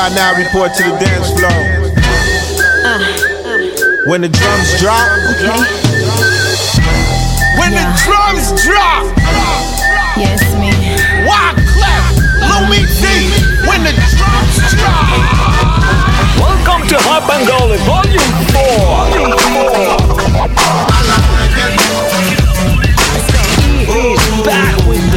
by now report to the dance floor. When the drums drop. When the drums drop. Yes, me. Why clap? Louis D. When the drums drop. Welcome to Hop and Goalie Volume 4. He's back with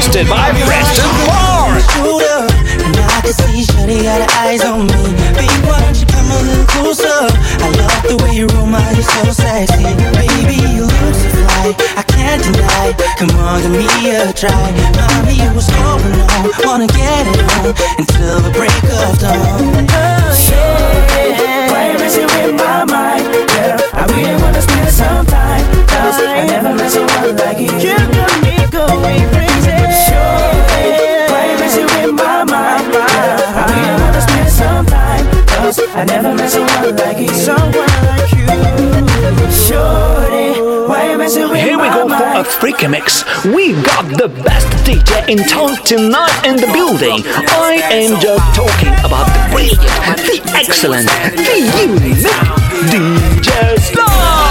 hosted by Preston Barr. shooter. And I can see Shawty got her eyes on me. Baby, why don't you come a little closer? I love the way you roll my, you're so sexy. Baby, you look so fly, I can't deny. Come on, give me a try. Mommy, what's going on? Wanna get it on until the break of dawn. Oh, yeah. Why you messing with my mind, girl? I really wanna spend some time, cause I never met someone like you. You got me going crazy. Why you messing my mind, girl? I wanna spend some time, cause I never met someone like you. Someone like you. Shorty, why you messing with Here we go for a mind? freaky mix. We got the best DJ in town tonight in the building. I am just talking about the brilliant, the excellent, the unique DJ Slash.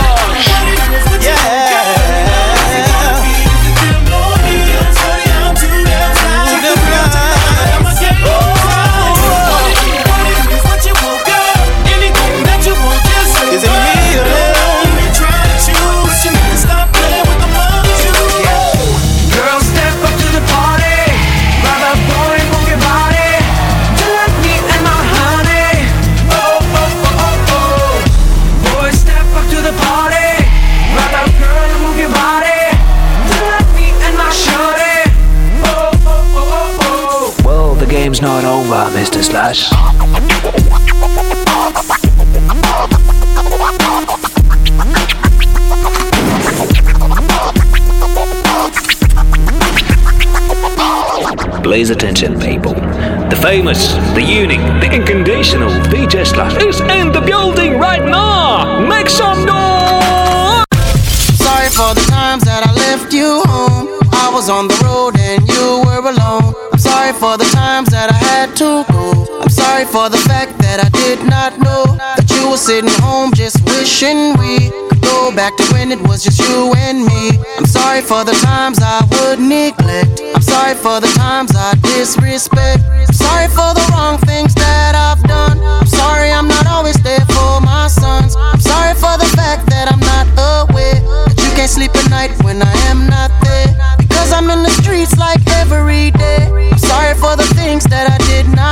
Game's not over, Mr. Slash. Please attention, people. The famous, the unique, the inconditional DJ Slash is in the building right now. Make some noise! Sorry for the times that I left you home. I was on the road and you were alone. I'm sorry for the times that I had to go. I'm sorry for the fact that I did not know that you were sitting home just wishing we could go back to when it was just you and me. I'm sorry for the times I would neglect. I'm sorry for the times I disrespect. I'm sorry for the wrong things that I've done. I'm sorry I'm not always there for my sons. I'm sorry for the fact that I'm not aware that you can't sleep at night when I am not there. Because I'm in the streets like every day.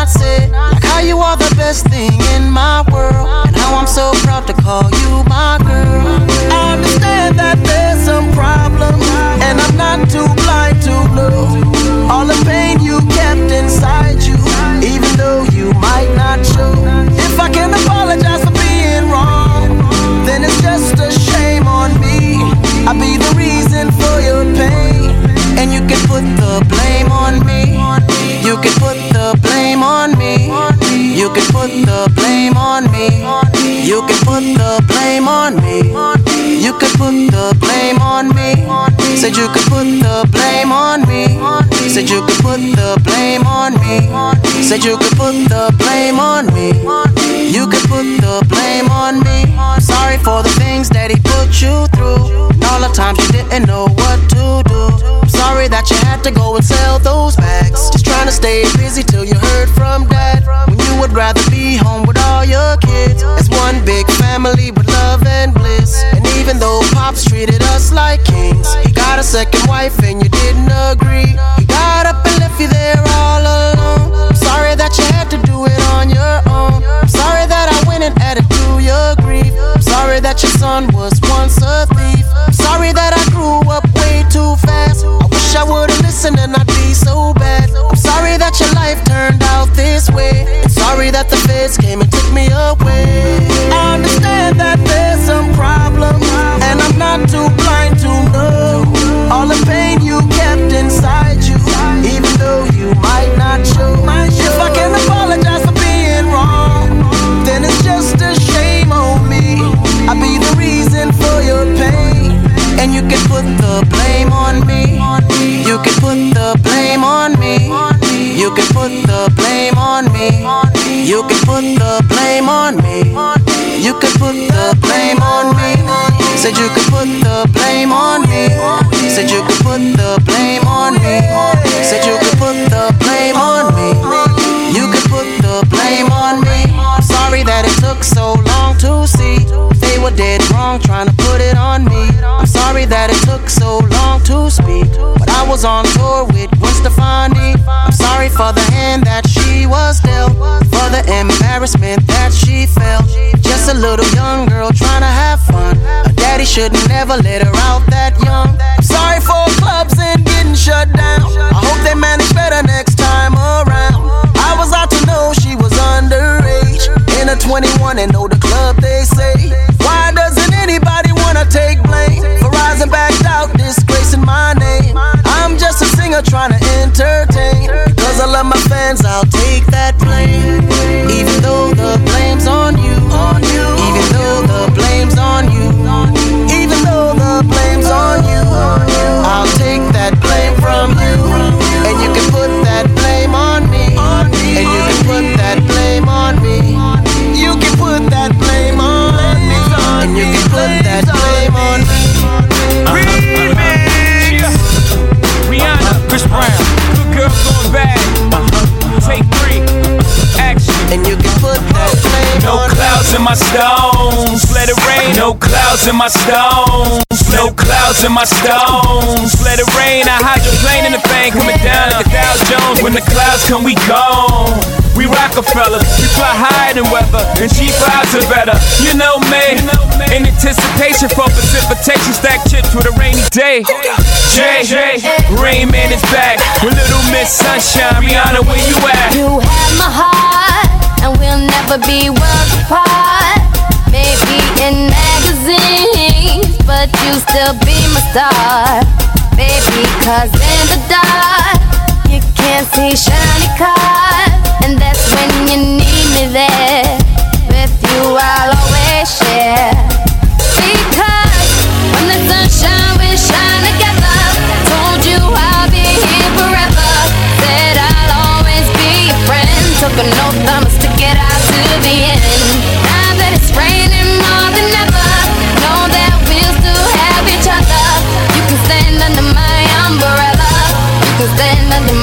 Not say. Like how you are the best thing in my world. And how I'm so proud to call you my girl. I understand that there's some problems. And I'm not too blind to know all the pain you kept inside you. Even though you might not show. If I can apologize for being wrong, then it's just a shame on me. I'll be the reason for your pain. And you can put the blame on me. You can put the blame on me. You can put the blame on me. You can put the blame on me. You can put the blame on me. Said you could put the blame on me. Said you could put the blame on me. Said you could put the blame on me. You could put the blame on me. Sorry for the things that he put you through. All the times you didn't know what to do. Sorry that you had to go and sell those bags. Just trying to stay busy till you heard from dad. When you would rather be home with all your kids. It's one big family with love and bliss. And even though Pops treated us like kings, he got a second wife and you didn't agree. He got up and left you there all alone. I'm sorry that you had to do it on your own. I'm sorry that I went and added to your grief. I'm sorry that your son was once a thief. I'm sorry that should never let her out that young. Sorry for clubs and getting shut down. I hope they manage better next time around. I was out to know she was underage. In a 21 and know the club they say. Why doesn't anybody wanna take blame for rising back out, disgracing my name? I'm just a singer trying to in my stones, no clouds in my stones, let it rain. I hydroplane in the bank, coming down like a Dow Jones. When the clouds come, we gone. We Rockefeller, we fly higher than weather, and cheap vibes are better. You know me, in anticipation for precipitation, stack chips with a rainy day. Jay, Rain Man is back with Little Miss Sunshine. Rihanna, where you at? You have my heart, and we'll never be worlds apart. Maybe in magazines, but you still be my star. Baby, cause in the dark, you can't see shiny cars. And that's when you need me there. With you, I'll always share. Because when the sunshine we shine together. Told you I'll be here forever. Said I'll always be your friend. Took an oath I'ma stick it out to the end. Now that it's raining stand under my umbrella. You can stand under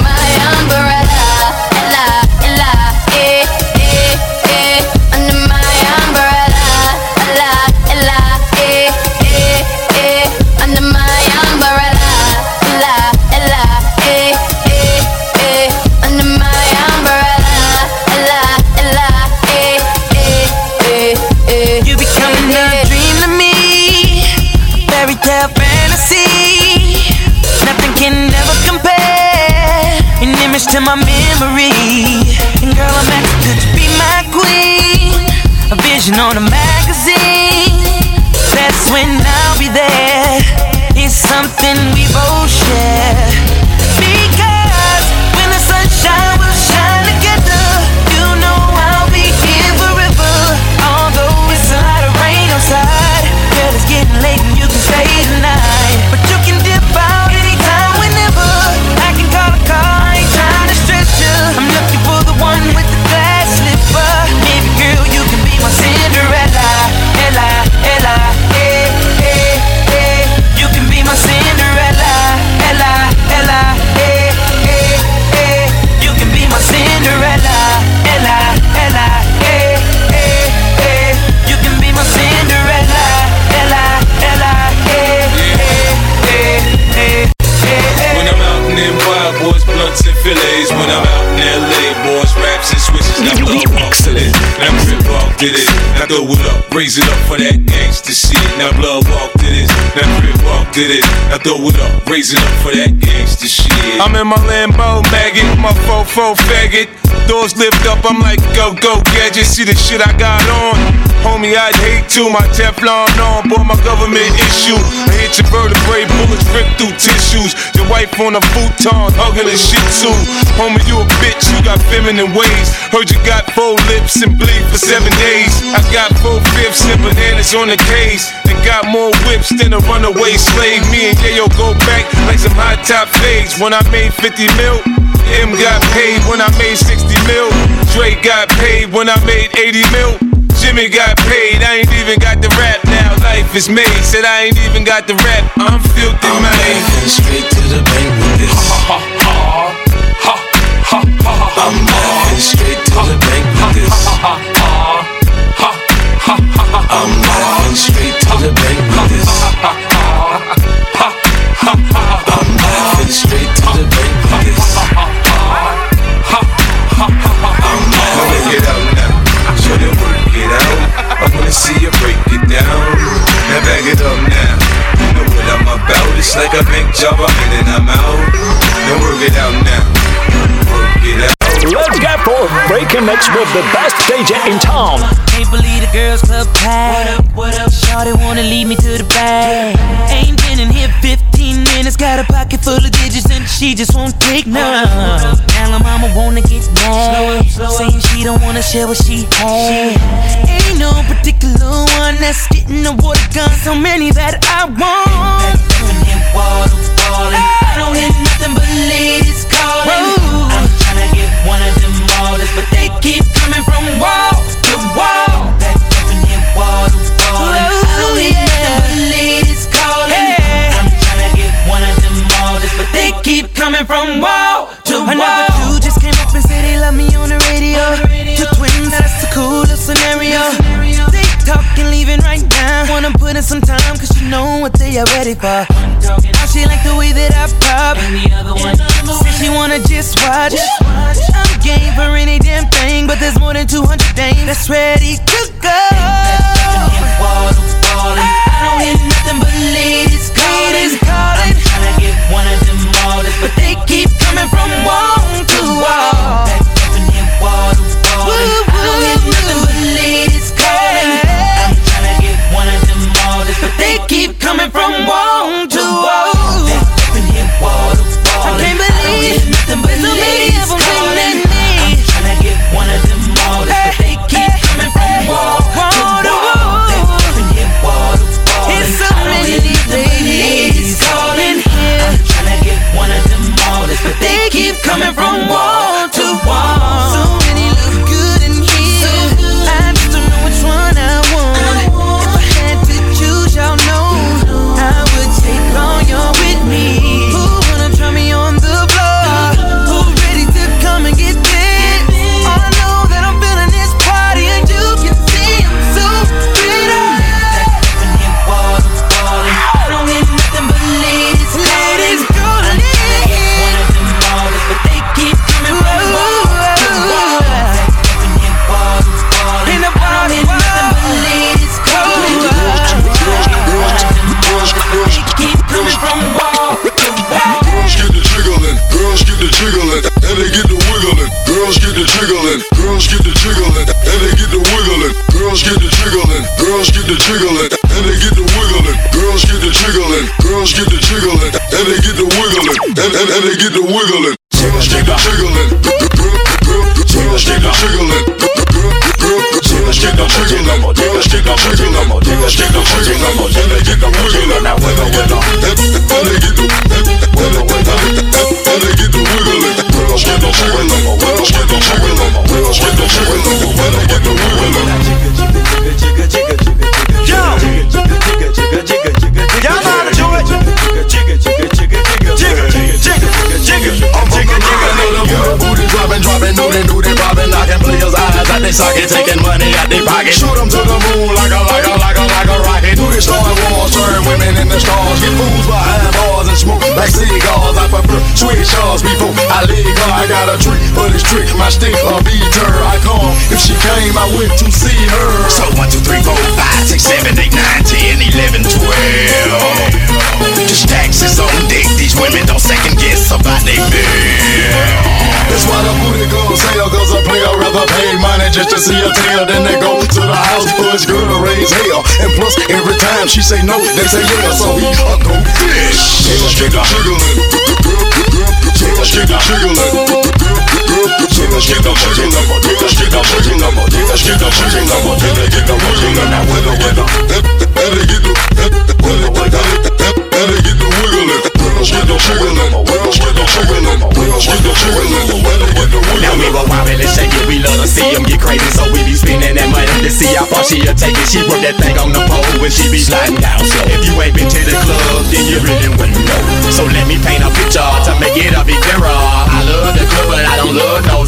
blunts and. When I'm out in LA, boys, raps and switches. Now blow walk to it. Now crip walk to this. Now throw it up, raise it up for that gangsta shit. Now blood walk to this. Now crip walk to this. Now throw it up, raise it up for that gangsta shit. I'm in my Lambo maggot, my fofo faggot. Doors lift up, I'm like go go gadget. See the shit I got on. Homie, I'd hate to. My Teflon on, boy, my government issue. I hit your vertebrae, bullets rip through tissues. Your wife on a futon, hugging a shih tzu. Homie, you a bitch, you got feminine ways. Heard you got four lips and bleed for seven days. I got four fifths and bananas on the case. And got more whips than a runaway slave. Me and Yayo go back like some high top fades. When I made 50 mil, M got paid when I made 60 mil. Dre got paid when I made 80 mil. Jimmy got paid, I ain't even got the rap now. Life is made, said I ain't even got the rap. I'm filthy, I'm man. laughing straight to the bank with this. I'm laughing straight to the bank with this. I'm laughing straight to the bank with this. See you break it down. Now back it up now. You know what I'm about. It's like a bank job. I'm in and I'm out. Now work it out now. Work it out. Let's get for breaking next with the best DJ in town. Can't believe the girls club packed. What up, what up? Shawty wanna lead me to the bag. Ain't been in here 15 minutes, got a pocket full of digits and she just won't take none. Now her mama wanna get mad, saying she don't wanna share what she had. Ain't no particular one that's getting the water gun, so many that I want. Water falling. I don't hear nothing but ladies calling. I'm tryna get one of them orders, but they keep coming from wall to wall. Back up and hit wall to wall. I don't nothing but ladies calling. I'm tryna get one of them orders, but they keep coming from wall to wall. Another dude just came up and said they love me on the radio. Two twins, that's the coolest scenario. They talking, leaving right now. Wanna put in some time, cause you know what they are ready for. Now she like the way that I pop. And the other one said she wanna just watch. I'm that's ready to Get fools behind bars and smoke like cigars. I prefer sweet shots before I leave her. I got a trick for this trick, my stick a beat her. I come if she came, I went to see her. So one, two, three, four, five, six, seven, eight, nine, ten, eleven, twelve. The stacks is on deck. These women don't second guess about they bill. That's why the booty girls sell Cause a player rather pay money just to see a tail Then they go to the house for his girl to raise hell And plus every time she say no, they say yeah So he a go fish get the jiggling get the jiggling get the Girls get Now we were wobbling and shaking, we love to see them get crazy, so we be spinning that money to see how far she'll take it. She work that thing on the pole when she be sliding down. So if you ain't been to the club, then you really wouldn't know. So let me paint a picture to make it a bit clearer. I love the club, but I don't love no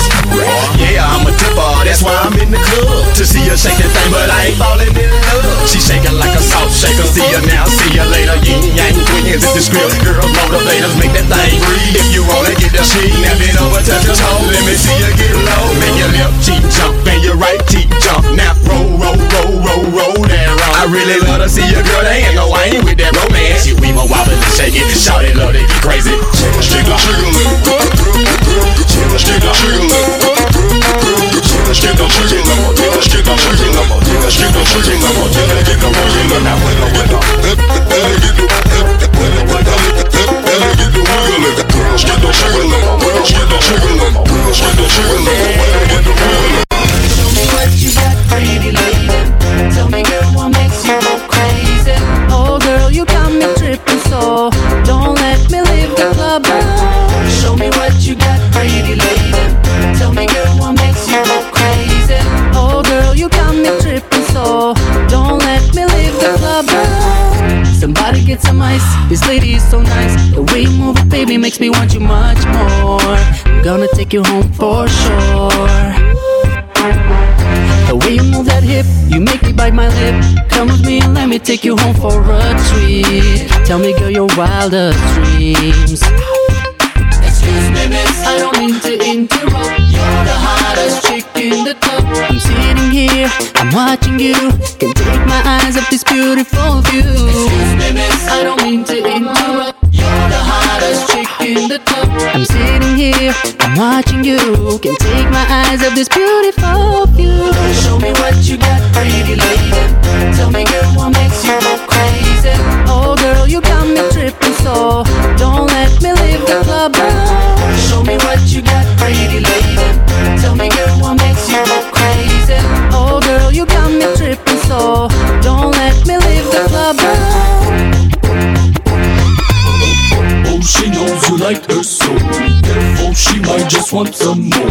Yeah, I'm a tipper, that's why I'm in the club. To see her shake that thing, but I ain't falling in love. She shaking like a salt shaker. See ya now, see ya later. Ying Yang Twins is the script. Girls motivators make that thing breathe. If you wanna get the shit, now bend over, touch your toe. Let me see you get low. Make your left cheek jump and your right cheek jump. Now roll, roll, roll, roll, roll that roll. I really love to see your girl. They ain't no I ain't with that romance. Shit, we more and shake it. Shout it, love get crazy. Jiggle, jiggle, jiggle, jiggle, Tell me, Oh, don't let me so don't let me leave the club. Somebody get some ice. This lady is so nice. The way you move it, baby, makes me want you much more. I'm gonna take you home for sure. The way you move that hip, you make me bite my lip. Come with me and let me take you home for a treat. Tell me, girl, your wildest dreams. Excuse me, miss, I don't mean to interrupt. You're the hottest chick in the club. I'm sitting here, I'm watching you. Can take my eyes off this beautiful view. Excuse me, miss, I don't mean to interrupt. You're the hottest chick in the club. I'm sitting here, I'm watching you. Can take my eyes off this beautiful view. Show me what you got, pretty lady. Tell me, girl, what makes you go crazy? Oh, girl, you got me tripping, so don't let me leave the club. Show me what you got, pretty lady. You got me tripping, so don't let me leave the club. Oh, she knows you like her so. Therefore, she might just want some more.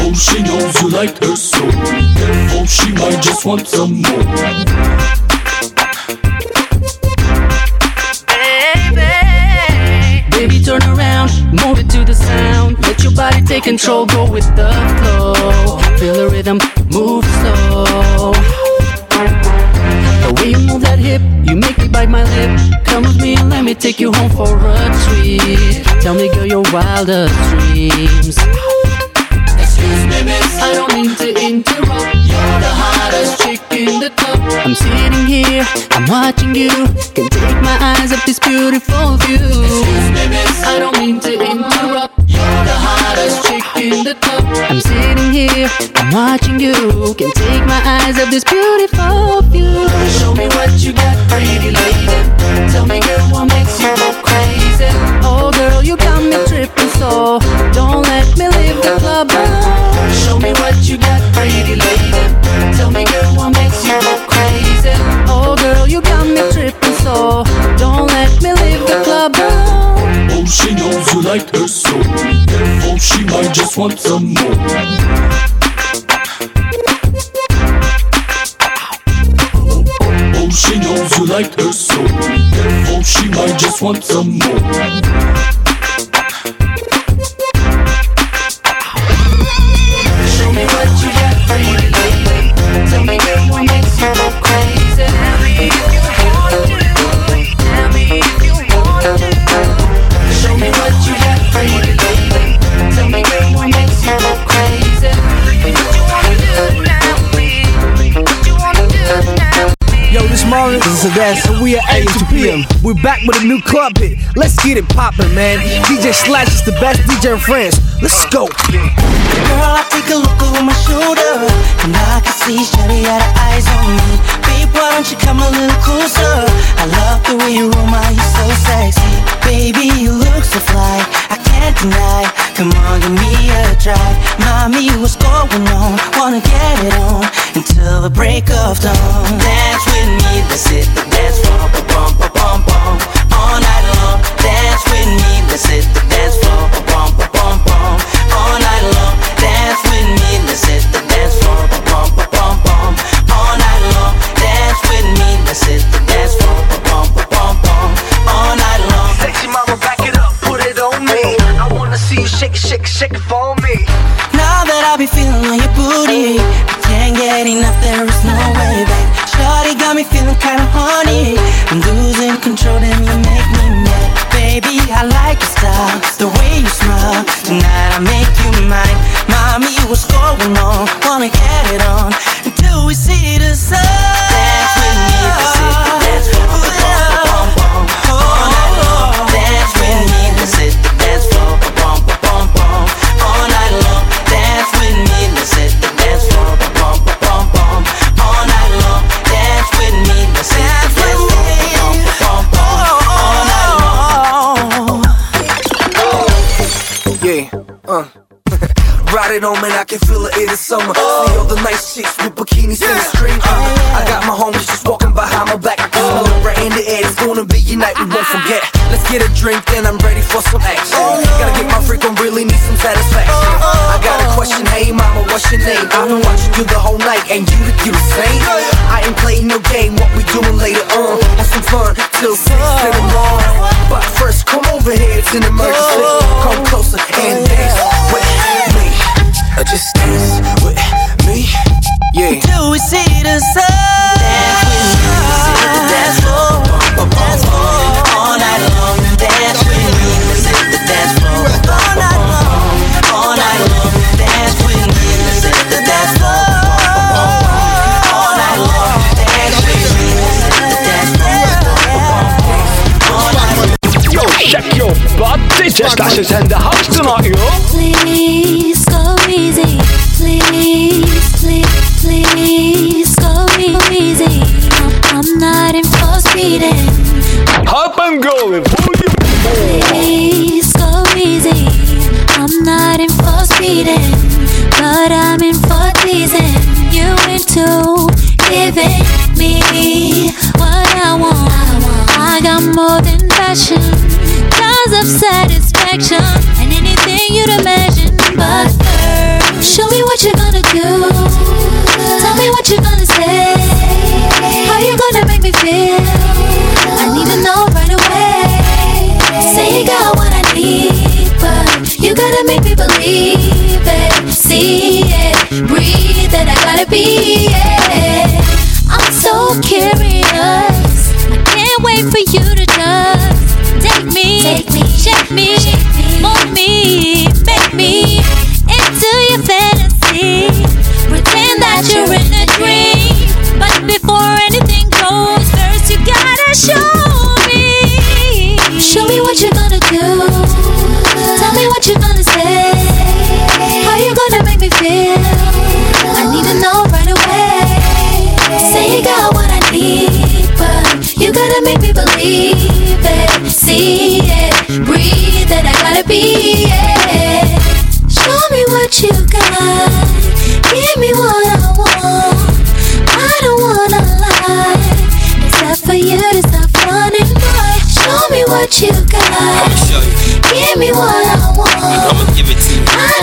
Oh, she knows you like her so. Therefore, she might just want some more. Move it to the sound. Let your body take control, go with the flow. Feel the rhythm, move slow. The way you move that hip, you make me bite my lip. Come with me and let me take you home for a treat. Tell me, girl, your wildest dreams. I don't mean to interrupt. You're the hottest chick in the club. I'm sitting here, I'm watching you. Can take my eyes off this beautiful view. Excuse me, miss, I don't mean to interrupt. The hottest chick in the club. I'm sitting here, I'm watching you. Can take my eyes off this beautiful view. Show me what you got, pretty lady. Tell me, girl, what makes you go crazy? Oh, girl, you got me tripping, so don't let me leave the club. Show me what you got, pretty lady. Tell me, girl, what makes you go crazy? Oh, girl, you got me tripping, so don't let me leave the club. Oh, she knows you like her so. Therefore, she might just want some more. She knows you like her so. Therefore, she might just want some more. Show me what This is Sebastian, and we at AM to PM. We're back with a new club hit. Let's get it poppin', man. DJ Slash is the best DJ in France. Let's go. Girl, I take a look over my shoulder And I can see Shawty got her eyes on me Babe, why don't you come a little closer I love the way you roll my, you're so sexy Baby, you look so fly, I can't deny. Come on, give me a try. Mommy, what's going on? Wanna get it on Until the break of dawn. Dance with me, let's hit The dance, floor. Bum, bum, bum, bum, bum. All night long. Dance with me, that's it it on, man, I can feel it, it is summer. See all the nice chicks with bikinis in the street. Uh, I got my homies just walking behind my back. I can smell it right in the air. It's gonna be a night we won't forget. Let's get a drink, then I'm ready for some action. Gotta get my freak on, really need some satisfaction. I got a question, hey mama, what's your name? I've been watching you the whole night, and you the, you the same. I ain't playing no game, what we doing later on? Have some fun till six in the morning. But first, come over here, it's an emergency. Come closer and dance. Uh, just dance with me. Yeah. Till we see the sun. Dance with me, let's hit the dance floor. Dance floor. All night long. Dance with me, let's hit the dance floor. All night long. All night long. Dance with me, let's hit the dance floor. All night long. Dance with me, let's hit the dance floor. All night long. Yo, shake your butt. DJ Stash is in the house tonight, yo. Please go easy. Please, please, please go easy. I'm, not in for speeding. Hop and go with volume. Please go easy. I'm not in for speeding, but I'm in for teasing. You into giving me what I want. I got more than passion, tons of satisfaction,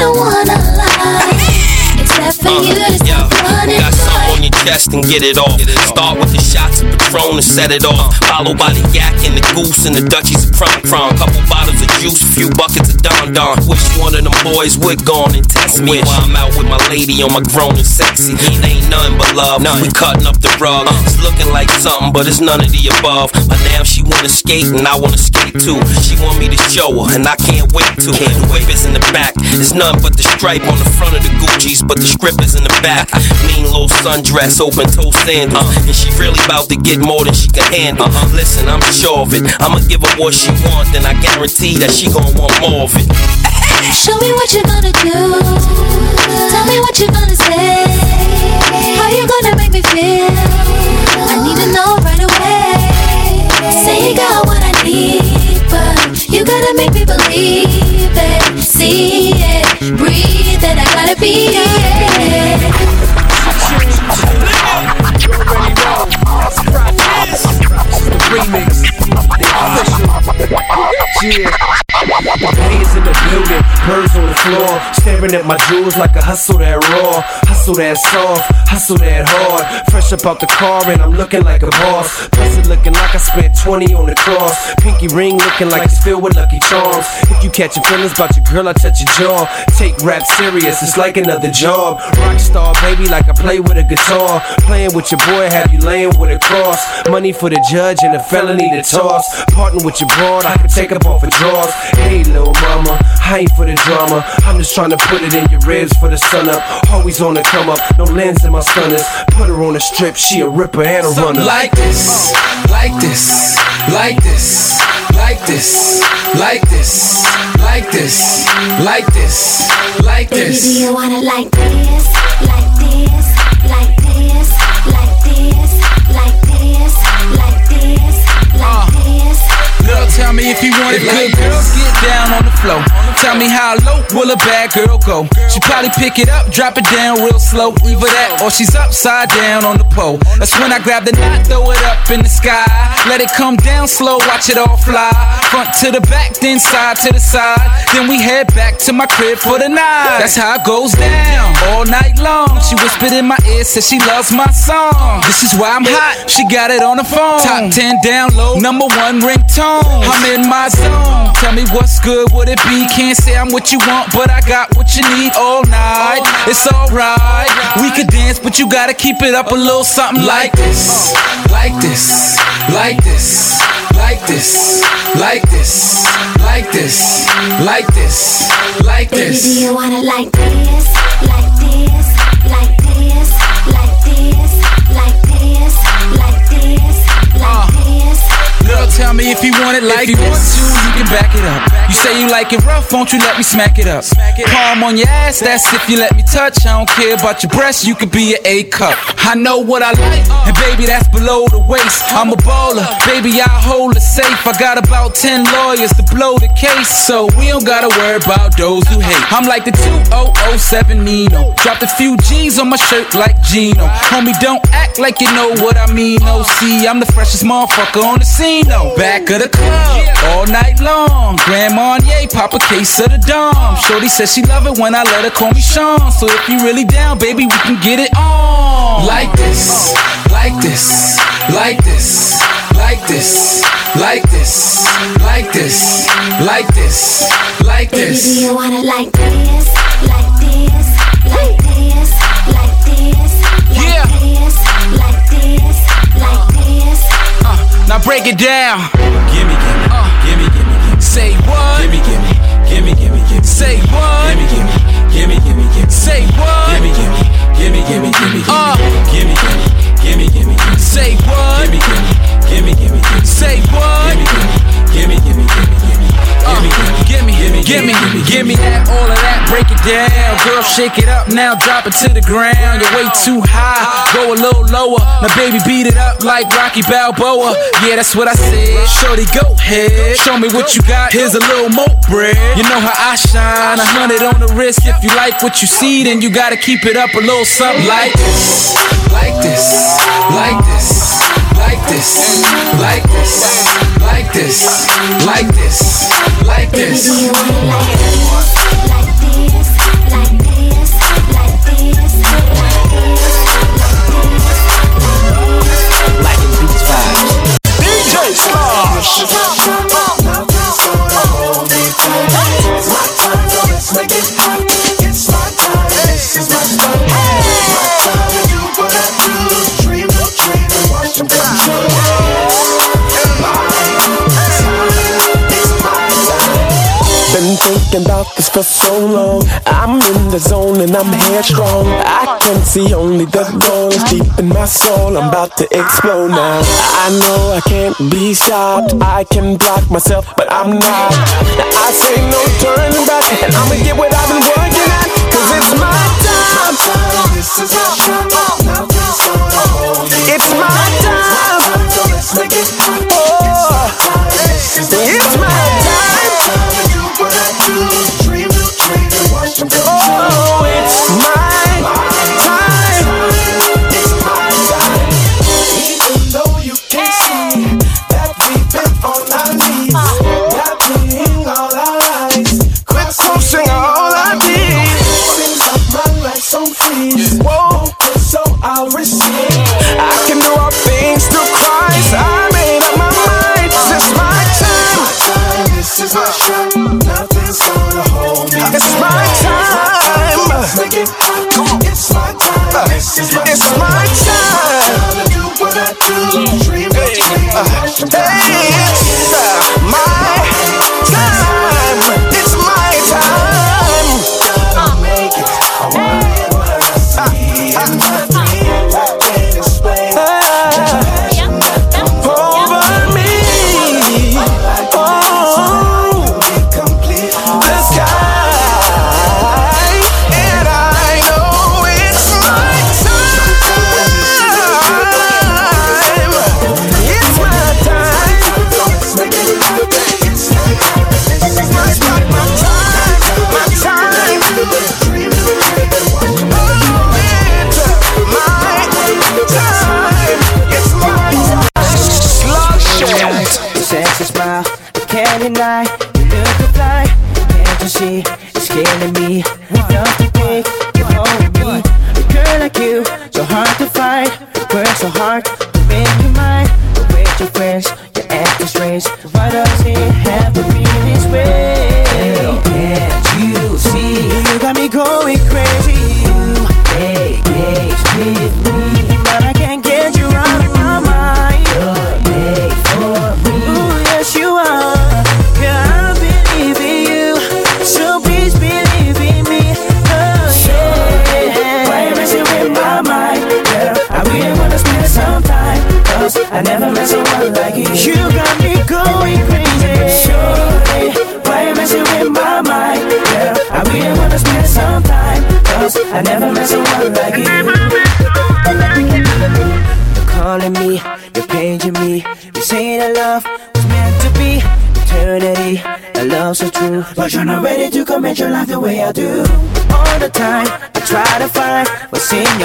don't wanna lie, except for uh, you to running, got something on your chest and get it off. Start with the shots Patron and set it off. Followed by the yak and the goose and the Dutchies of Crum Crum. Couple bottles of juice, a few buckets of Dom Dom. Wish one of them boys would go on and test me while I'm out with my lady on my grown and sexy. It ain't nothing but love. We cutting up the rug. It's looking like something, but it's none of the above. But now she wanna skate and I wanna skate too. She want me to show her and I can't wait to. The whip is in the back. It's nothing but the stripe on the front of the Gucci's, but the script is in the back. Mean little sundress, open toe sandals. And she really about to get more than she can handle. Uh-huh. Listen, I'm sure of it. I'ma give her what she wants, then I guarantee that she gon' want more of it. Show me what you're gonna do. Tell me what you're gonna say. How you gonna make me feel? I need to know right away. Say you got what I need, but you gotta make me believe it. See it, breathe it. I gotta be it. Remix. Official. Yeah. Bands in the building, birds on the floor, staring at my jewels like a hustle that raw, hustle that soft, hustle that hard. Fresh up out the car and I'm looking like a boss. Pussy looking like I spent 20 on the cross. Pinky ring looking like it's filled with lucky charms. If you catch your feelings about your girl, I touch your jaw. Take rap serious, it's like another job. Rockstar baby, like I play with a guitar. Playing with your boy, have you laying with a cross. Money for the judge and a felony to toss. Parting with your broad, I can take up off a drawers. Hey, little mama, I ain't for the drama. I'm just trying to put it in your ribs for the sun up. Always on the come up, no lens in my stunners. Put her on a strip, she a ripper and a runner. Like this, like this, like this, like this, like this, like this, like this, like Baby, this. do you wanna like this, like this, like this, Girl, tell me if you want it good. Girls get down on the floor. Tell me how low will a bad girl go? She probably pick it up, drop it down real slow. Either that or she's upside down on the pole. That's when I grab the knot, throw it up in the sky. Let it come down slow, watch it all fly. Front to the back, then side to the side. Then we head back to my crib for the night. That's how it goes down all night long. She whispered in my ear, said she loves my song. This is why I'm hot. She got it on the phone. Top 10 down low, number one ringtone. I'm in my zone. Tell me what's good, would it be? Can't say I'm what you want, but I got what you need all night. It's alright. We could dance, but you gotta keep it up a little something like this. Like this, like this, like this, like this, like this, like this, like this. Baby, do you wanna like this, like this, tell me if you want it like if you want to, you can back it up. You say you like it rough, won't you let me smack it up? Palm on your ass, that's if you let me touch. I don't care about your breasts, you could be an A cup. I know what I like, and baby, that's below the waist. I'm a baller, baby, I hold it safe. I got about 10 lawyers to blow the case, so we don't gotta worry about those who hate. I'm like the 2007 Nino. Dropped a few G's on my shirt like Gino. Homie, don't act like you know what I mean. No, see, I'm the freshest motherfucker on the scene. No, back of the club all night long. Grand Marnier, pop a case of the Dom. Shorty says she love it when I let her call me Sean. So if you really down, baby, we can get it on. Like this, like this, like this, like this, like this, like this, like this, like this. Baby, do you wanna like this, like this, like this, like this, like this, like this, like this? Now break it down. Gimme, gimme, gimme, gimme, gimme. Say what? Gimme, gimme, gimme, gimme, gimme. Say what? Gimme, gimme, gimme, gimme, gimme. Say what? Gimme, gimme, gimme, gimme, gimme, gimme. Gimme, gimme, gimme, gimme, gimme. Say what? Gimme, gimme, gimme, gimme, gimme. Say what? Gimme, gimme, gimme, gimme. Gimme, gimme, gimme, gimme that, all of that, break it down. Girl, shake it up now, drop it to the ground. You're way too high, go a little lower. Now, baby, beat it up like Rocky Balboa. Yeah, that's what I said. Shorty, go ahead, show me what you got. Here's a little more bread. You know how I shine, a hundred on the wrist. If you like what you see, then you gotta keep it up a little something like this, like this, like this, like this, like this, like this, like this, this for so long. I'm in the zone and I'm headstrong. I can see only the goal is deep in my soul. I'm about to explode now. I know I can't be stopped. I can block myself, but I'm not. I say no turning back, and I'ma get what I've been working at. Cause it's my time. This is our time. It's my time. Oh, it's my time. Hey.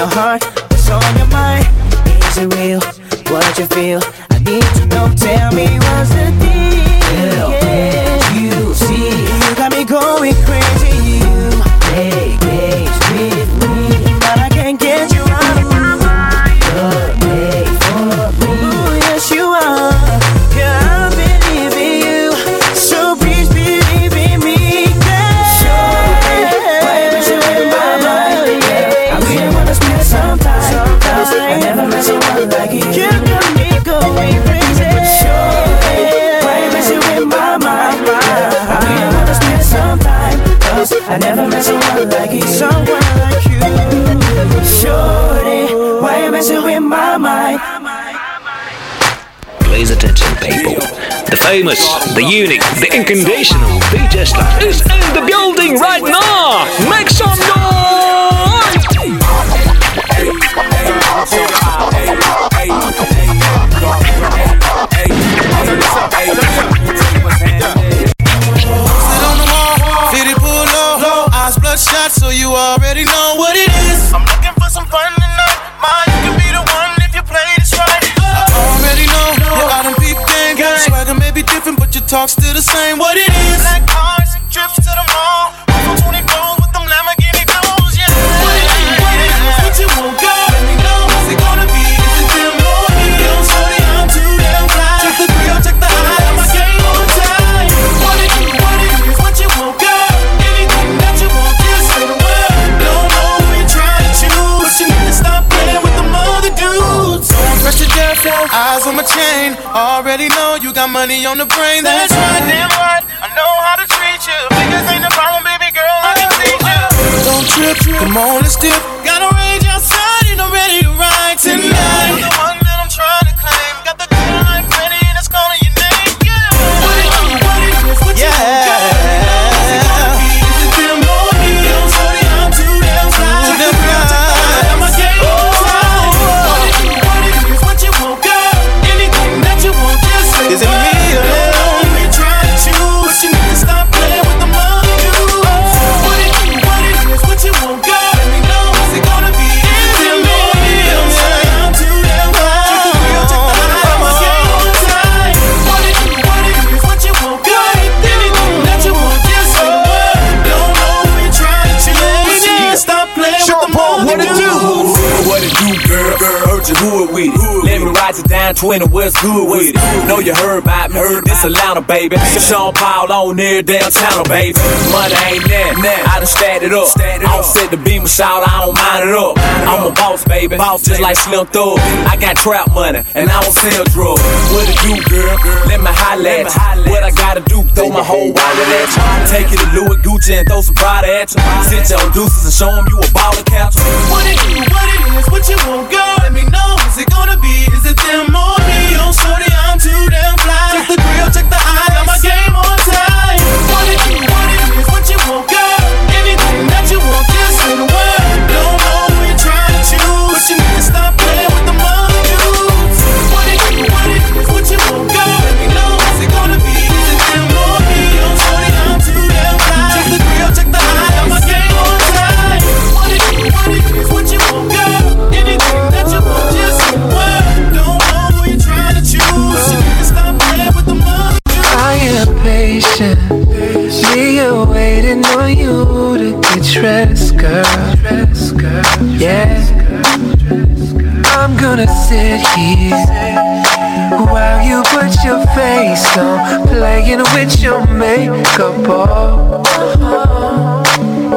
heart. famous, the unique, the unconditional DJ Slash is in the building right now. Make some noise! Sit on the wall, pull low, eyes bloodshot, so you already know. talk still the same, what it is? Black cars and trips to the mall. With them Lamborghini clothes, yeah. What it is? What you want, girl? Let me know. What's it gonna be? Is it I'm too damn fly. Check the grill, check the. I'm a game on time. What it is? What it is? What you want, girl? Anything that you want, just say the word. Don't know who you're trying to but you need to stop playing with them other dudes. So I'm eyes on my chain. Already know got money on the brain, that's right. Damn right, I know how to treat you. Niggas ain't the problem, baby girl, I can teach you. Don't trip, come on, let's dip. 920, what's good with it? Know you heard about me, heard this Atlanta, baby. Sean Paul on near channel, baby. Money ain't nothing, I done stat it up. I'll set the beam shout, I don't mind it up. I'm a boss, baby, boss just like Slim Thug. I got trap money, and I don't sell drugs. What it do, girl? Let me highlight what I gotta do, throw my whole wallet at you. Take you to Louis Gucci and throw some Prada at you. Sit your deuces and show them you a baller catcher. What it is, what it is, what you want, girl? Let me know. Is it gonna be? Is it them or makeup.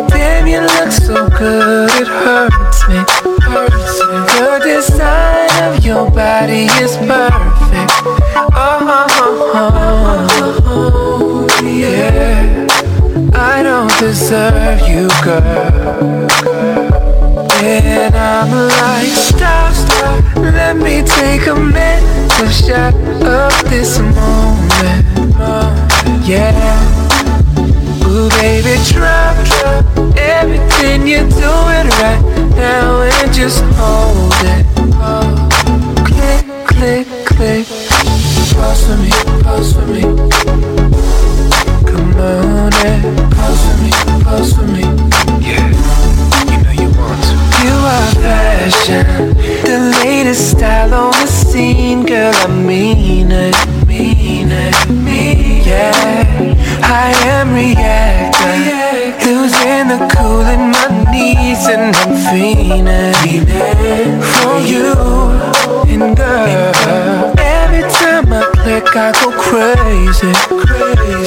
Damn, you look so good, it hurts me. The design of your body is perfect. Oh, yeah. I don't deserve you, girl. And I'm like, stop, stop. Let me take a mental shot of this moment. Drop everything you're doing right now and just hold it. Click, click, click. Pause for me, pause for me. Come on and pause for me, pause for me. Yeah, you know you want to. You are fashion, the latest style on the scene, girl. I mean it, mean it, mean it. yeah. I am reacting, the cool in my knees, and I'm fiending for you. And girl, every time I click, I go crazy.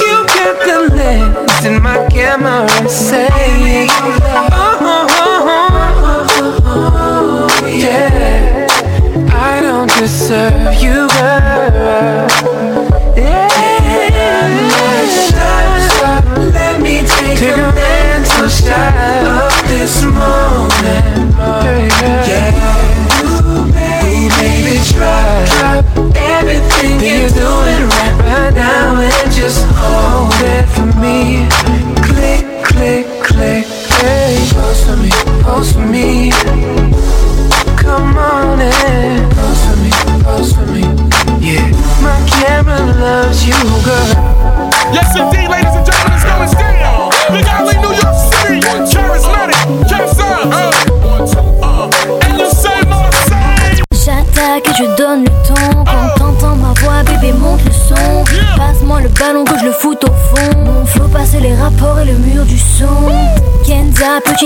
You get the lens in my camera and say, oh, yeah. I don't deserve you, girl. Yeah. Let me take a of this moment. Yeah. Drop everything you're doing right, now and just hold it for me. Click, click, click. Hey, pose for me, pose for me.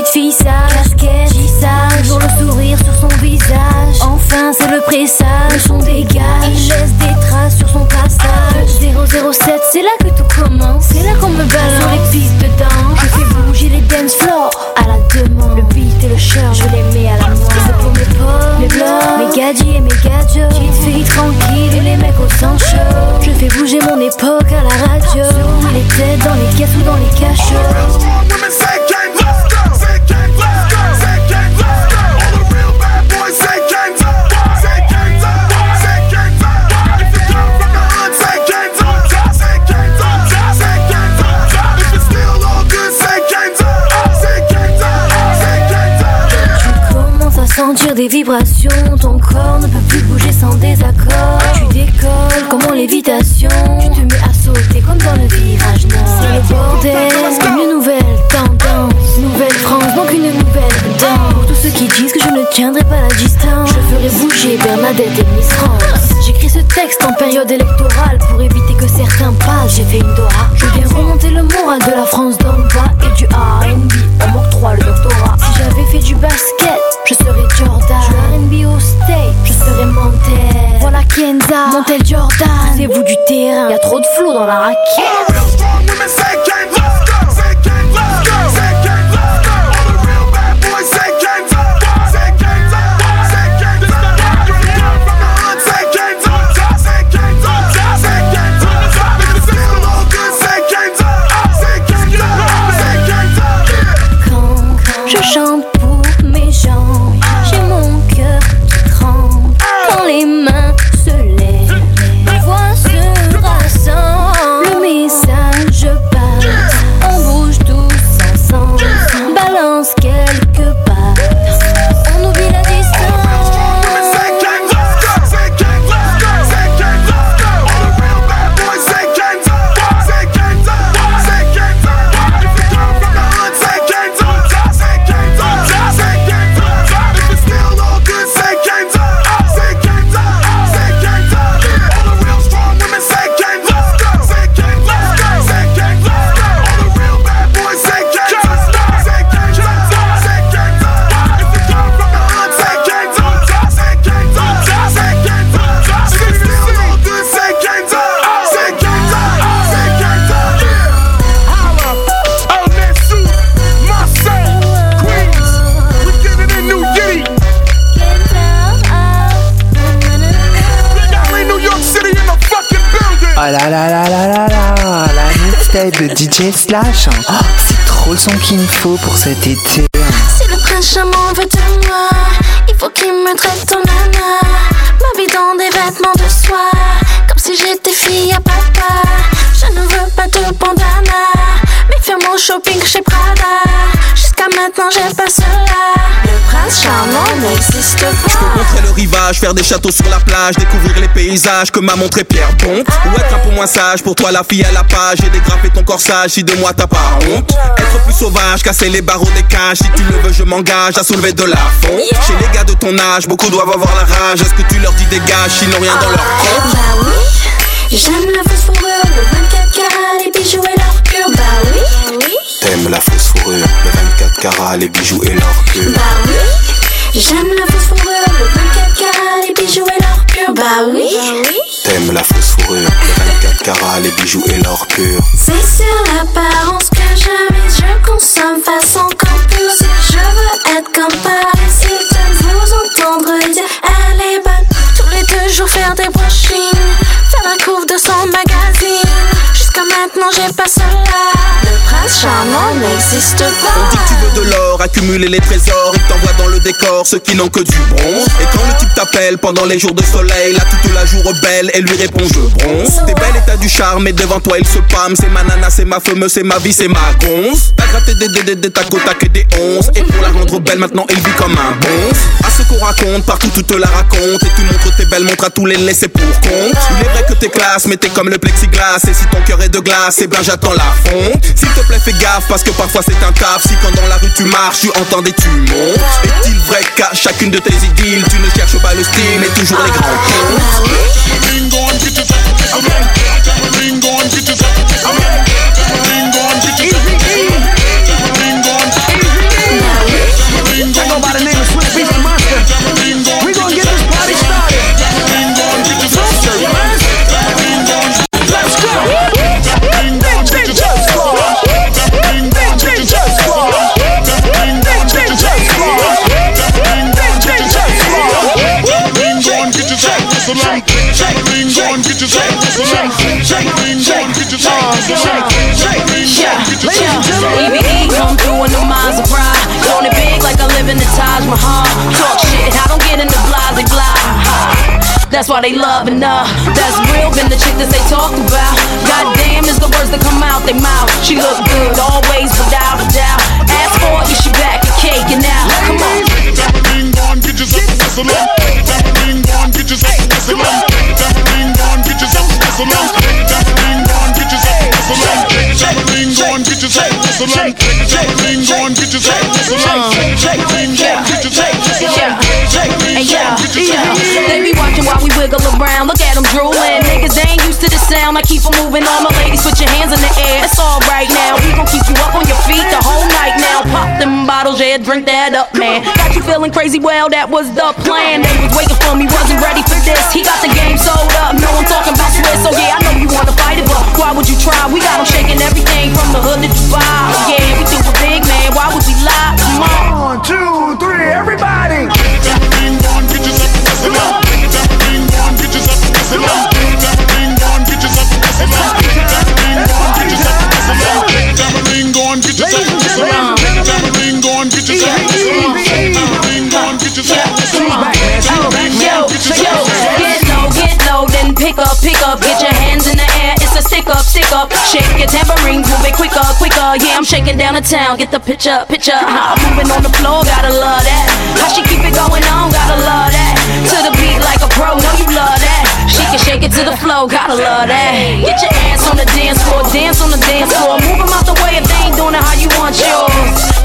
Petite fille sage. Casquette, sage Toujours le sourire sur son visage. Enfin c'est le pressage. Son dégage. Il laisse des traces sur son passage. 007 c'est là que tout commence. C'est là qu'on me balance. Sur les pistes de danse Je fais bouger les dance floors. À la demande Le beat et le shirt je les mets à la main C'est pour mes potes, mes blogs, mes gadgets et mes gadgets. Petite fille tranquille et les mecs au sang chaud. Je fais bouger mon époque à la radio. Les têtes dans les caisses ou dans les cachots sentir des vibrations Ton corps ne peut plus bouger sans désaccord Tu décolles comme en lévitation. Tu te mets à sauter comme dans le virage nord. C'est le bordel, une nouvelle tendance Nouvelle France, donc une nouvelle danse Pour tous ceux qui disent que je ne tiendrai pas la distance Je ferai bouger Bernadette et Miss France. J'écris ce texte en période électorale Pour éviter que certains parlent, j'ai fait une Dora. Je viens remonter le moral de la France d'en bas. Et du R&B, on m'octroie le doctorat. Si j'avais fait du basket, je serais Jordan. Du R&B au state, je serais Montez. Voilà Tel Jordan, c'est vous du terrain. Y a trop de flow dans la raquette. Oh, c'est trop le son qu'il me faut pour cet été. Faire des châteaux sur la plage, découvrir les paysages que m'a montré Pierre Bonte. Ou être un peu moins sage, pour toi la fille à la page, et dégrafer ton corsage si de moi t'as pas honte. Être plus sauvage, casser les barreaux des cages, si tu le veux je m'engage à soulever de la fonte. Chez les gars de ton âge, beaucoup doivent avoir la rage, est-ce que tu leur dis dégage, s'ils n'ont rien dans leur compte Bah oui, j'aime la fausse fourrure, le 24 carats, les bijoux et leur pure. Bah oui, oui, T'aimes la fausse fourrure, le 24 carats, les bijoux et l'or pur. bah oui. J'aime la fausse fourrure, le 24 carats, les bijoux et leur pure. Bah oui, oui. T'aimes la fausse fourrure, le 24 carats, les bijoux et l'or pur. C'est sur l'apparence que je mise, je consomme façon campus. Je veux être comme Paris Hilton, vous entendre dire elle est bonne. Tous les deux jours faire des brushings, faire la couve de son magazine. Jusqu'à maintenant j'ai pas cela. Charmant n'existe On pas. dit que tu veux de l'or, accumuler les trésors et que t'envoies dans le décor ceux qui n'ont que du bronze. Et quand le type t'appelle pendant les jours de soleil, là toute la jour belle et lui répond je bronze. T'es belle et t'as du charme et devant toi il se pâme. C'est ma nana, c'est ma fameuse, c'est ma vie, c'est ma gonze. T'as gratté des des des des tac au tac et des onces. Et pour la rendre belle maintenant elle vit comme un bonze. À ce qu'on raconte, partout tu te la racontes. Et tu montres tes belles montres à tous les laissés pour compte. Il est vrai que t'es classe, mais t'es comme le plexiglas. Et si ton cœur est de glace, et ben j'attends la fonte. S'il te plaît, fais gaffe parce que parfois c'est un taf. Si quand dans la rue tu marches, tu entends des tumeurs. Est-il vrai qu'à chacune de tes idylles, tu ne cherches pas le style, mais toujours les grands EBE come through in the Maserati. Own it big like I live in the Taj Mahal. Talk shit, I don't get into blah blah blah. That's why they loving her. Uh, that's real, been the chick that they talk about. Goddamn is the words that come out they mouth. She look good always, without a doubt. Ask for it, she back and caking out. Come on ring on, get yourself a whistle on. Ring on, get yourself a whistle on. Ring on, get yourself a whistle on. Ring they be watching while we wiggle around. Look at them drooling. Niggas they ain't used to the sound. I keep 'em moving. All my ladies, put your hands in the air. It's alright now. We gon' keep you up on your feet the whole night now. Pop them bottles, yeah, drink that up, man. Got you feeling crazy, well, that was the plan. They was waiting for me, wasn't ready for this. He got the game sold up, no, I'm talking about Swiss. So yeah, I know you wanna fight it, but why would you try? We we got them shaking everything from the hood to Dubai. Yeah, we do it big, man. Why would we lie? Come on. One, two, three, everybody. Get that get yourself a messing up. Get yourself a messing up. A messing up. Get yourself a messing up. A messing up. Get yourself a messing up. A messing up. Get yourself a messing up. A messing up. Get yourself a messing up. A messing up. Get yourself a messing. Get that get yourself a messing up up. Shake your tambourines, move it quicker, quicker. Yeah, I'm shaking down the town. Get the picture, picture. I'm moving on the floor, gotta love that. How she keep it going on, gotta love that. To the beat like a pro, know you love that. She can shake it to the flow, gotta love that. Get your ass on the dance floor, dance on the dance floor. Move 'em out the way if they ain't doing it how you want yours.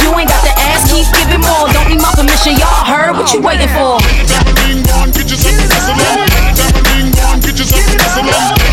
You ain't got to ask, keep giving more. Don't need my permission, y'all heard what you waiting for. Baby, your beauty is just something away from this time. I never knew that your perfection could exist around.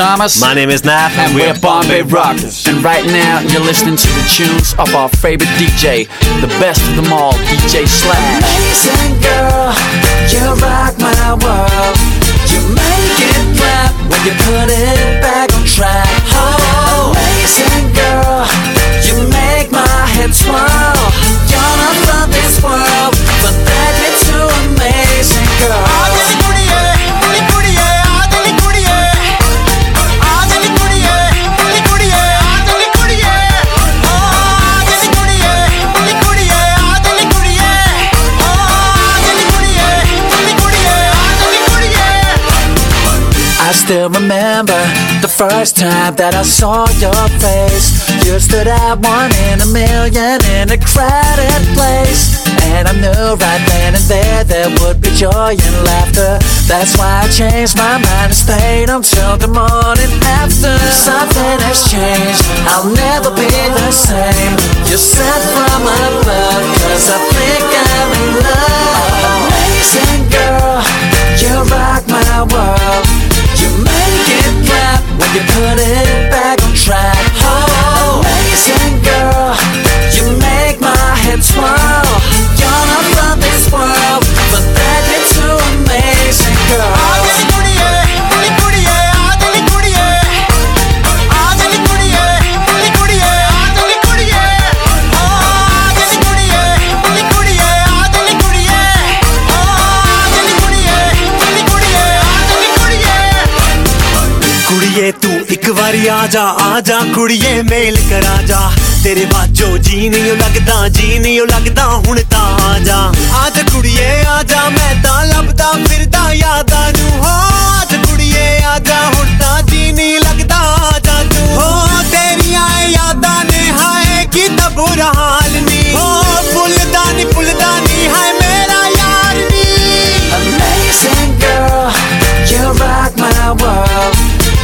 Thomas. My name is Naf, and we're Bombay Rockers. And right now, you're listening to the tunes of our favorite DJ, the best of them all, DJ Slash. First time that I saw your face. You stood out one in a million in a crowded place. And I knew right then and there there would be joy and laughter. That's why I changed my mind and stayed until the morning after. Something has changed, I'll never be the same. You're sent from above, cause I think I'm in love. Amazing girl, you rock my world. You make it clap when you put it back on track. Oh, amazing girl, you make my head swirl. You're not from this world, but that you're too amazing, girl. बारी आजा आजा कुड़िए mail कर आजा। तेरे बाजो जी नहीं लगता जी नहीं लगता हूँ ता आजा। आज कुड़िए आजा मैं ता लभदा फिर यादा नू। हो आज कुड़िए आजा हूँ ता जी नहीं लगता आजा तू हो तेरी यादा ने हाय की तब हाल नी। हो फुलदा नी फुलदा नी हाय मेरा यार नी। Amazing girl, you rock my world.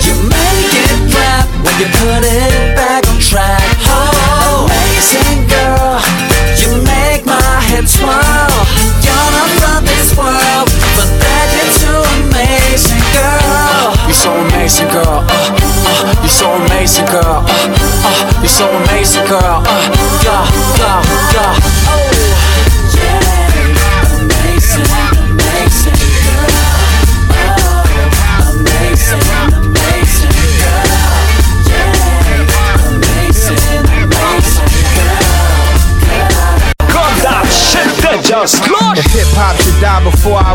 You're making stop when you put it back on track. Oh, amazing girl, you make my head swirl. You're not from this world, but that you're too amazing, girl. You're so amazing, girl. Uh, uh, you're so amazing, girl. Uh, uh, you're so amazing, girl. Uh, yeah, yeah, yeah.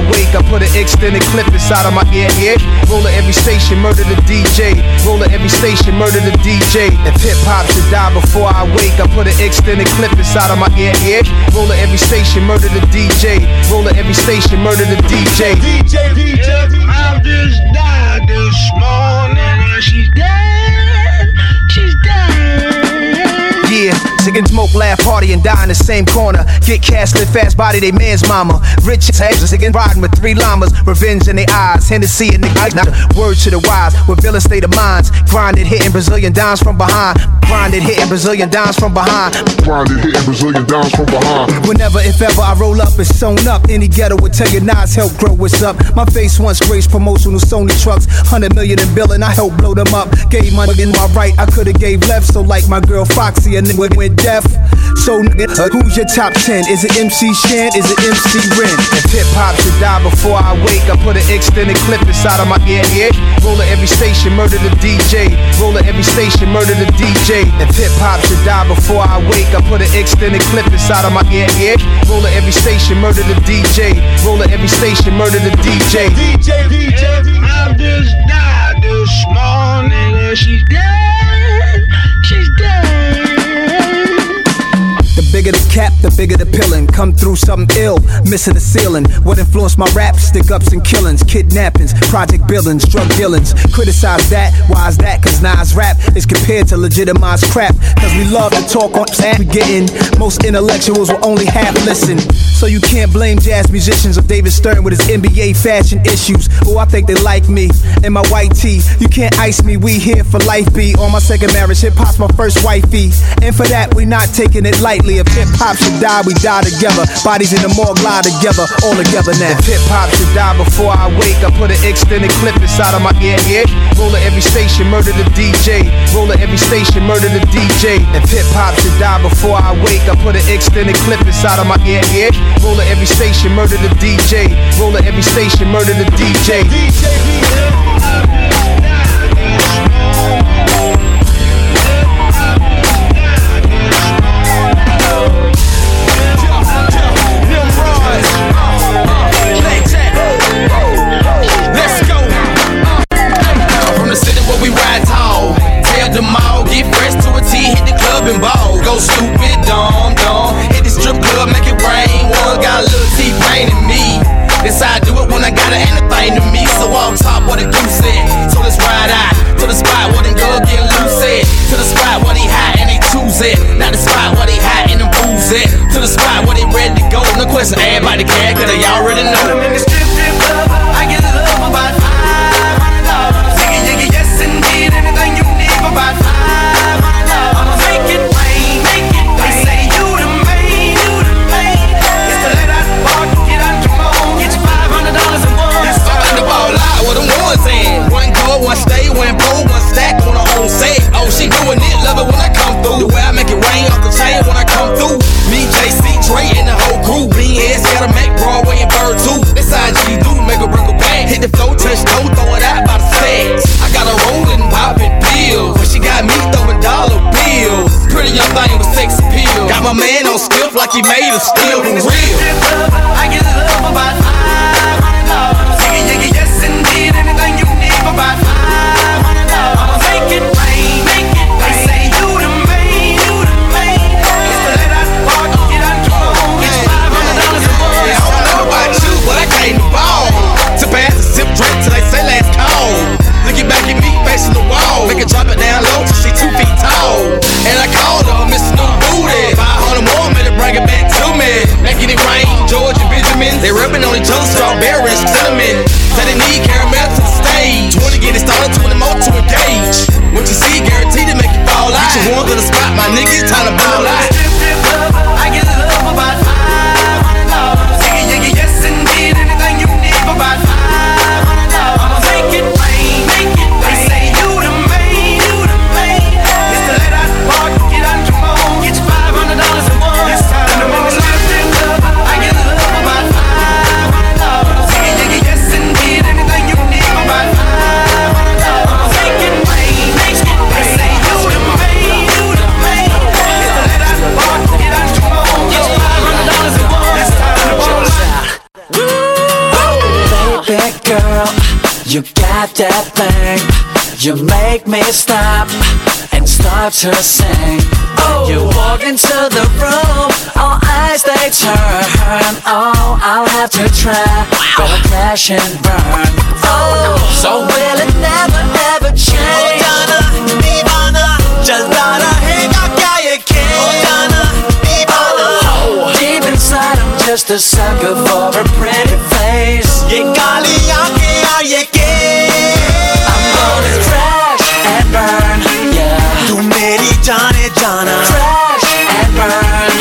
Wake, I put an extended clip inside of my ear. ear. Roll at every station, murder the DJ. Roll at every station, murder the DJ. If hip hop should die before I wake, I put an extended clip inside of my ear. ear. Roll at every station, murder the DJ. Roll at every station, murder the DJ. DJ, DJ, I just died this morning she's dead. She's dead. Yeah, singing smoke, laugh, party, and die in the same corner. Get cash, live fast, body, they man's mama. Rich as heads, singing riding with three llamas. Revenge in their eyes, Hennessy in the word to the wise, with villain state of minds. Grinded, hitting Brazilian dimes from behind. Grinded, hitting Brazilian dimes from behind. Grinded, hitting Brazilian dimes from behind. Whenever, if ever, I roll up, it's sewn up. Any ghetto would tell you Nas help grow what's up. My face once graced promotional Sony trucks. 100 million in billing, I helped blow them up. Gave money in my right, I could've gave left. So, like my girl Foxy, a nigga went deaf. So, nigga, uh, who's your top 10? Is it MC Shan? Is it MC Ren? If hip hop should die before I wake, I put an extended clip inside of my ear. ear. Roll at every station, murder the DJ. Roll at every station, murder the DJ. If hip hop should die before I wake, I put an extended clip inside of my ear. ear. Roll at every station, murder the DJ. Roll at every station, murder the DJ. DJ, DJ, I just died this morning and she's dead. Bigger the cap, the bigger the pillin'. Come through something ill, missing the ceiling. What influenced my rap? Stick ups and killings, kidnappings, project billings, drug dealings. Criticize that, why is that? Cause Nas rap is compared to legitimized crap. Cause we love to talk on and we getting. Most intellectuals will only half listen. So you can't blame jazz musicians or David Stern with his NBA fashion issues. Oh, I think they like me in my white tee. You can't ice me, we here for life be. On my second marriage, hip hop's my first wifey. And for that, we not taking it lightly. If hip hop should die, we die together. Bodies in the morgue lie together, all together now. If hip hop should die before I wake, I put an extended clip inside of my ear. ear. Roll at every station, murder the DJ. Roll at every station, murder the DJ. If hip hop should die before I wake, I put an extended clip inside of my ear. ear. Roll at every station, murder the DJ. Roll at every station, murder the DJ. Let's got that thing. You make me stop and start to sing. Oh. You walk into the room, all eyes they turn. Oh, I'll have to try, gonna crash and burn. Oh, so will it never ever change? Oh, Deep inside, I'm just a sucker for a pretty face. I'm gonna तू मेरी जाने जाना Crash and burn.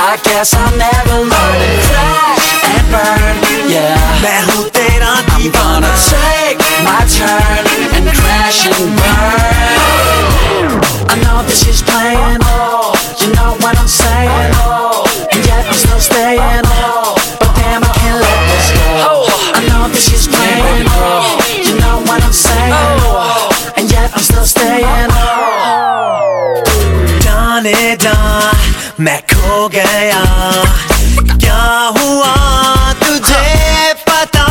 I guess I'll never learn to crash and burn, yeah. मैं हूँ तेरा I'm gonna take my turn and crash and burn. I know this is playing, you know what I'm saying, and yet I'm still staying. But damn, I can't let this go. I know this is playing, you know what I'm saying, and yet I'm still staying. जाने जा मैं खो गया क्या हुआ तुझे पता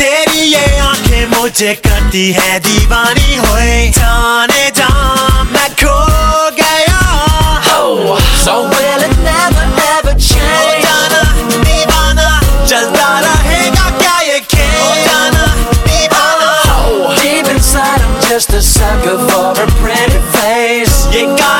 तेरी ये आंखें मुझे करती है दीवानी होए जाने जा मैं खो गया So will it never ever change? जाना दीवाना चलता रहेगा क्या ये खेल जाना दीवाना Deep inside, I'm just a sucker for a pretty face. ये काली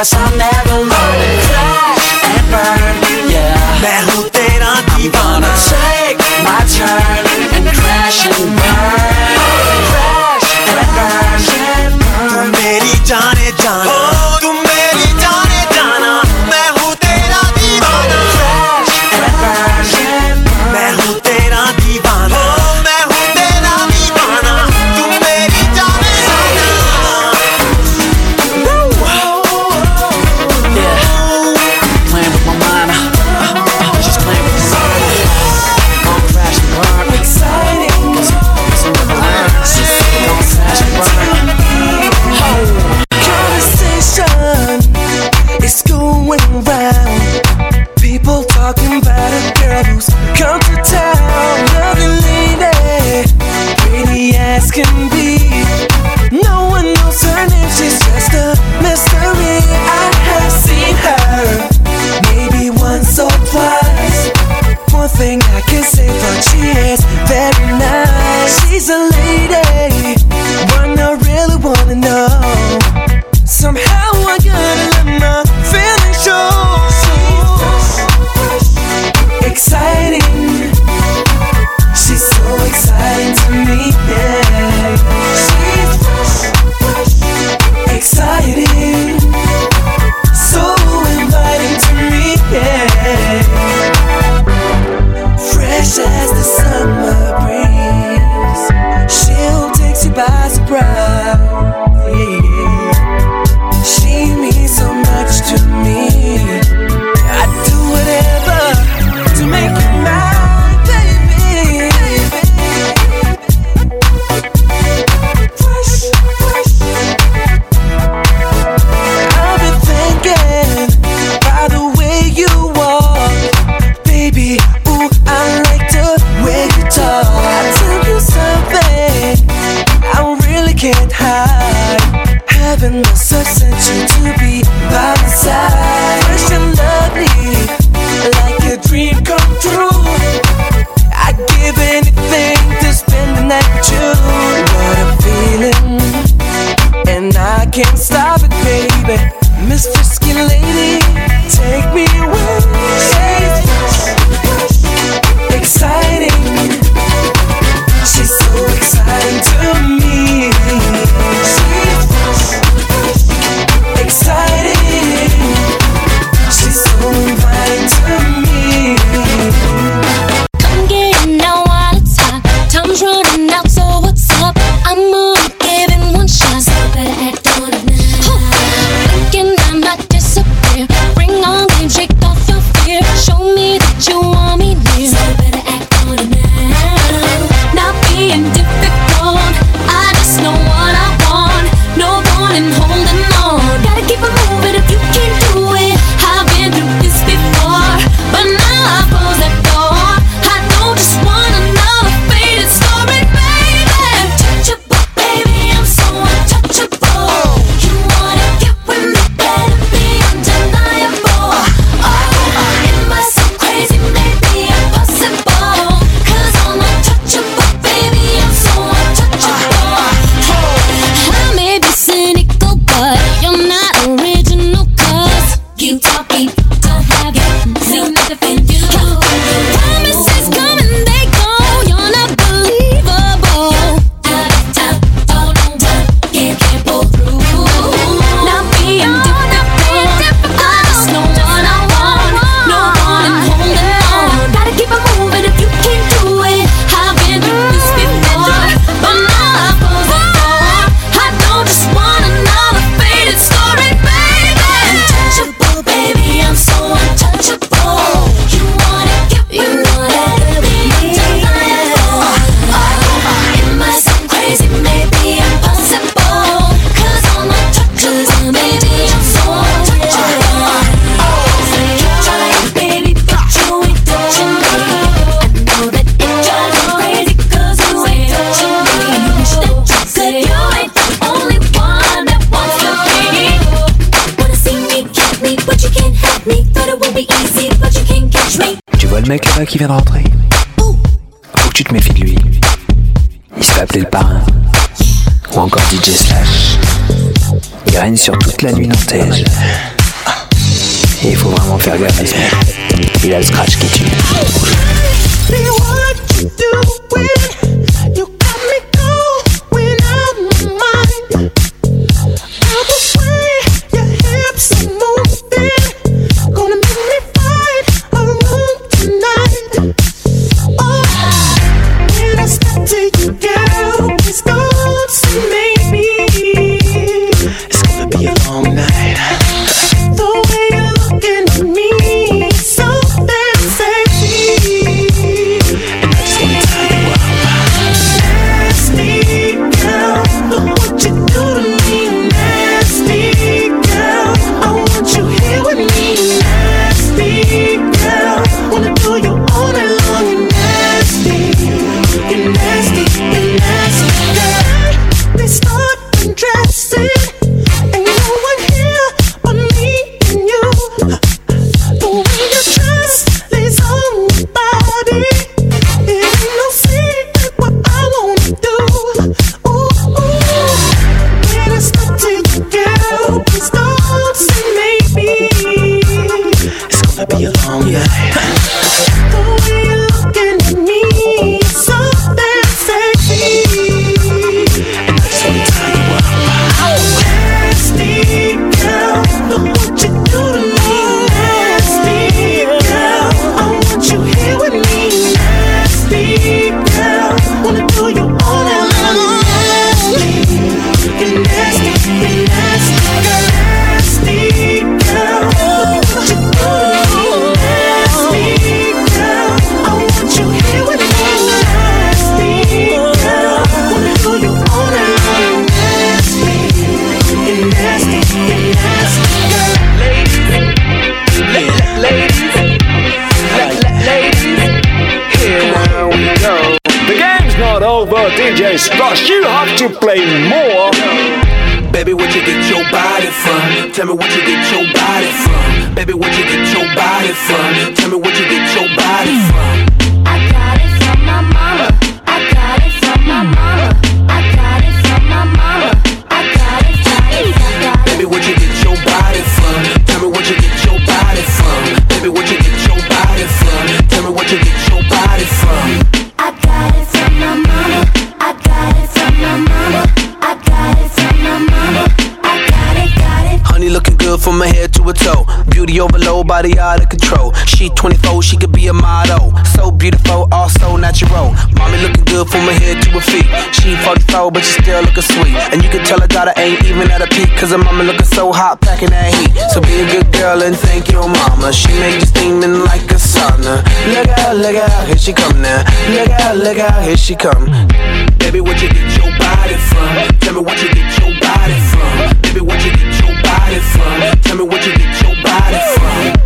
guess I'll never learn it. Crash and burn, yeah. 내 후대란 I'm take my turn and crash and burn. Vient de rentrer. Faut que tu te méfies de lui. Il se fait appeler le parrain. Ou encore DJ Slash. Il règne sur toute la nuit nantaise. Et il faut vraiment faire gaffe à. Il a le scratch qui tue. Body out of control. She 24, she could be a model. So beautiful, all also natural. Mommy looking good from her head to her feet. She 44, but she still looking sweet. And you can tell her daughter ain't even at a peak. Cause her mama looking so hot, packing that heat. So be a good girl and thank your mama. She made you steaming like a sauna. Look out, look out, here she come now. Look out, look out, here she come. Baby, where'd you get your body from? Tell me what you get your body from. Baby, where'd you get your body from? Tell me what you get your body from.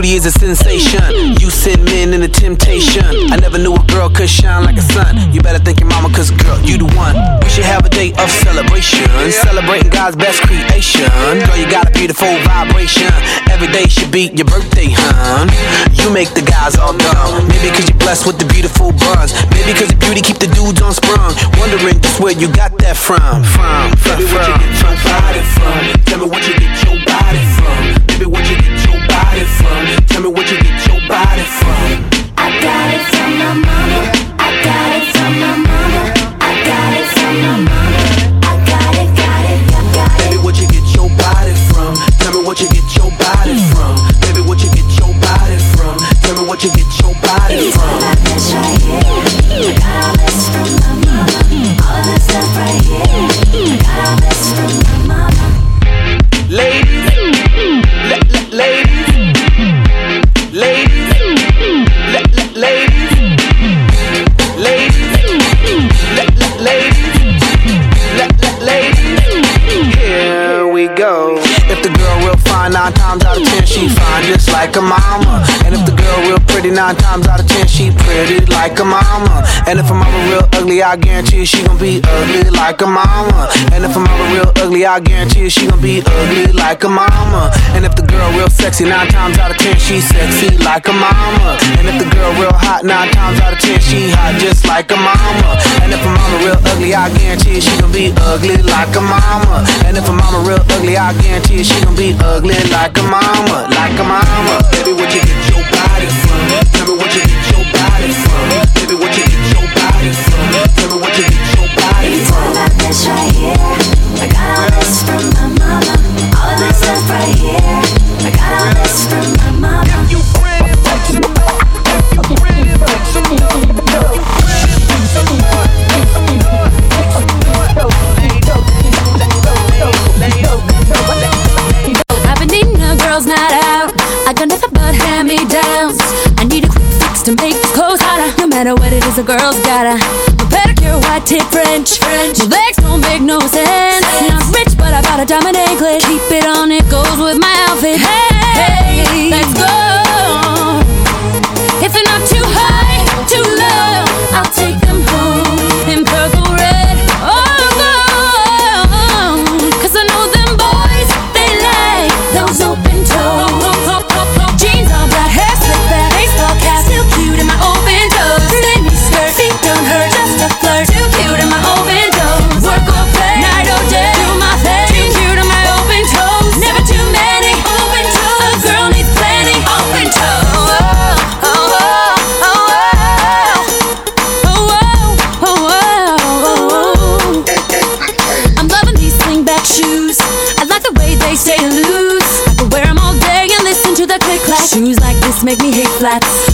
Beauty is a sensation. You send men in into temptation. I never knew a girl could shine like a sun. You better thank your mama, cause girl, you the one. We should have a day of celebration. Celebrating God's best creation. Girl, you got a beautiful vibration. Every day should be your birthday, hun. You make the guys all dumb. Maybe cause you're blessed with the beautiful buns. Maybe cause your beauty keep the dudes on sprung. Wondering just where you got that from. From, from, from. where'd you get your body from? Tell me what you get your body from. Baby, where'd you get your body from? Tell me what you get your body from. I got it from my mama. I got it from my mama. I got it from my mama. I got it, got it, got it. Baby, what you get your body from? Tell me what you get your body from. Baby, what you get your body from? Tell me what you get your body from. a mama. Nine times out of ten, she pretty like a mama. And if I'm real ugly, I guarantee she gon' be ugly like a mama. And if I'm real ugly, I guarantee she gon' be ugly like a mama. And if the girl real sexy, nine times out of ten, she sexy like a mama. And if the girl real hot, nine times out of ten, she hot just like a mama. And if a mama real ugly, I guarantee she gon' be ugly like a mama. And if a mama real ugly, I guarantee she gon' be ugly like a mama, like a mama. Baby, what you it is a girl's gotta. A pedicure, white tip, French. French. My legs don't make no sense. sense. Not rich, but I bought a diamond anklet. Keep it on, it goes with my outfit. Hey, hey let's go. If it's not too hot. make me hate flats.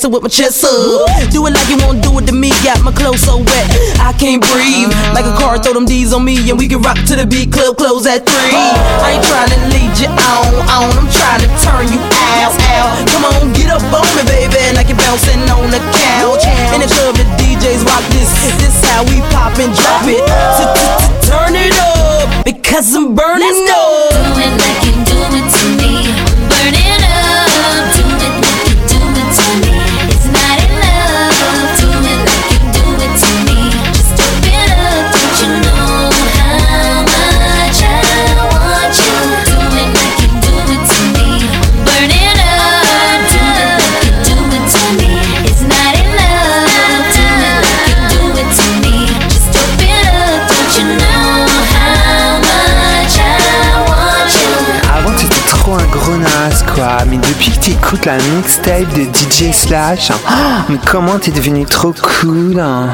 dancing with my chest up. Do it like you won't do it to me. Got my clothes so wet, I can't breathe. Like a car, throw them D's on me, and we can rock to the beat. Club close at three. I ain't trying t'écoutes la mixtape de DJ Slash, hein. mais comment t'es devenu trop cool hein?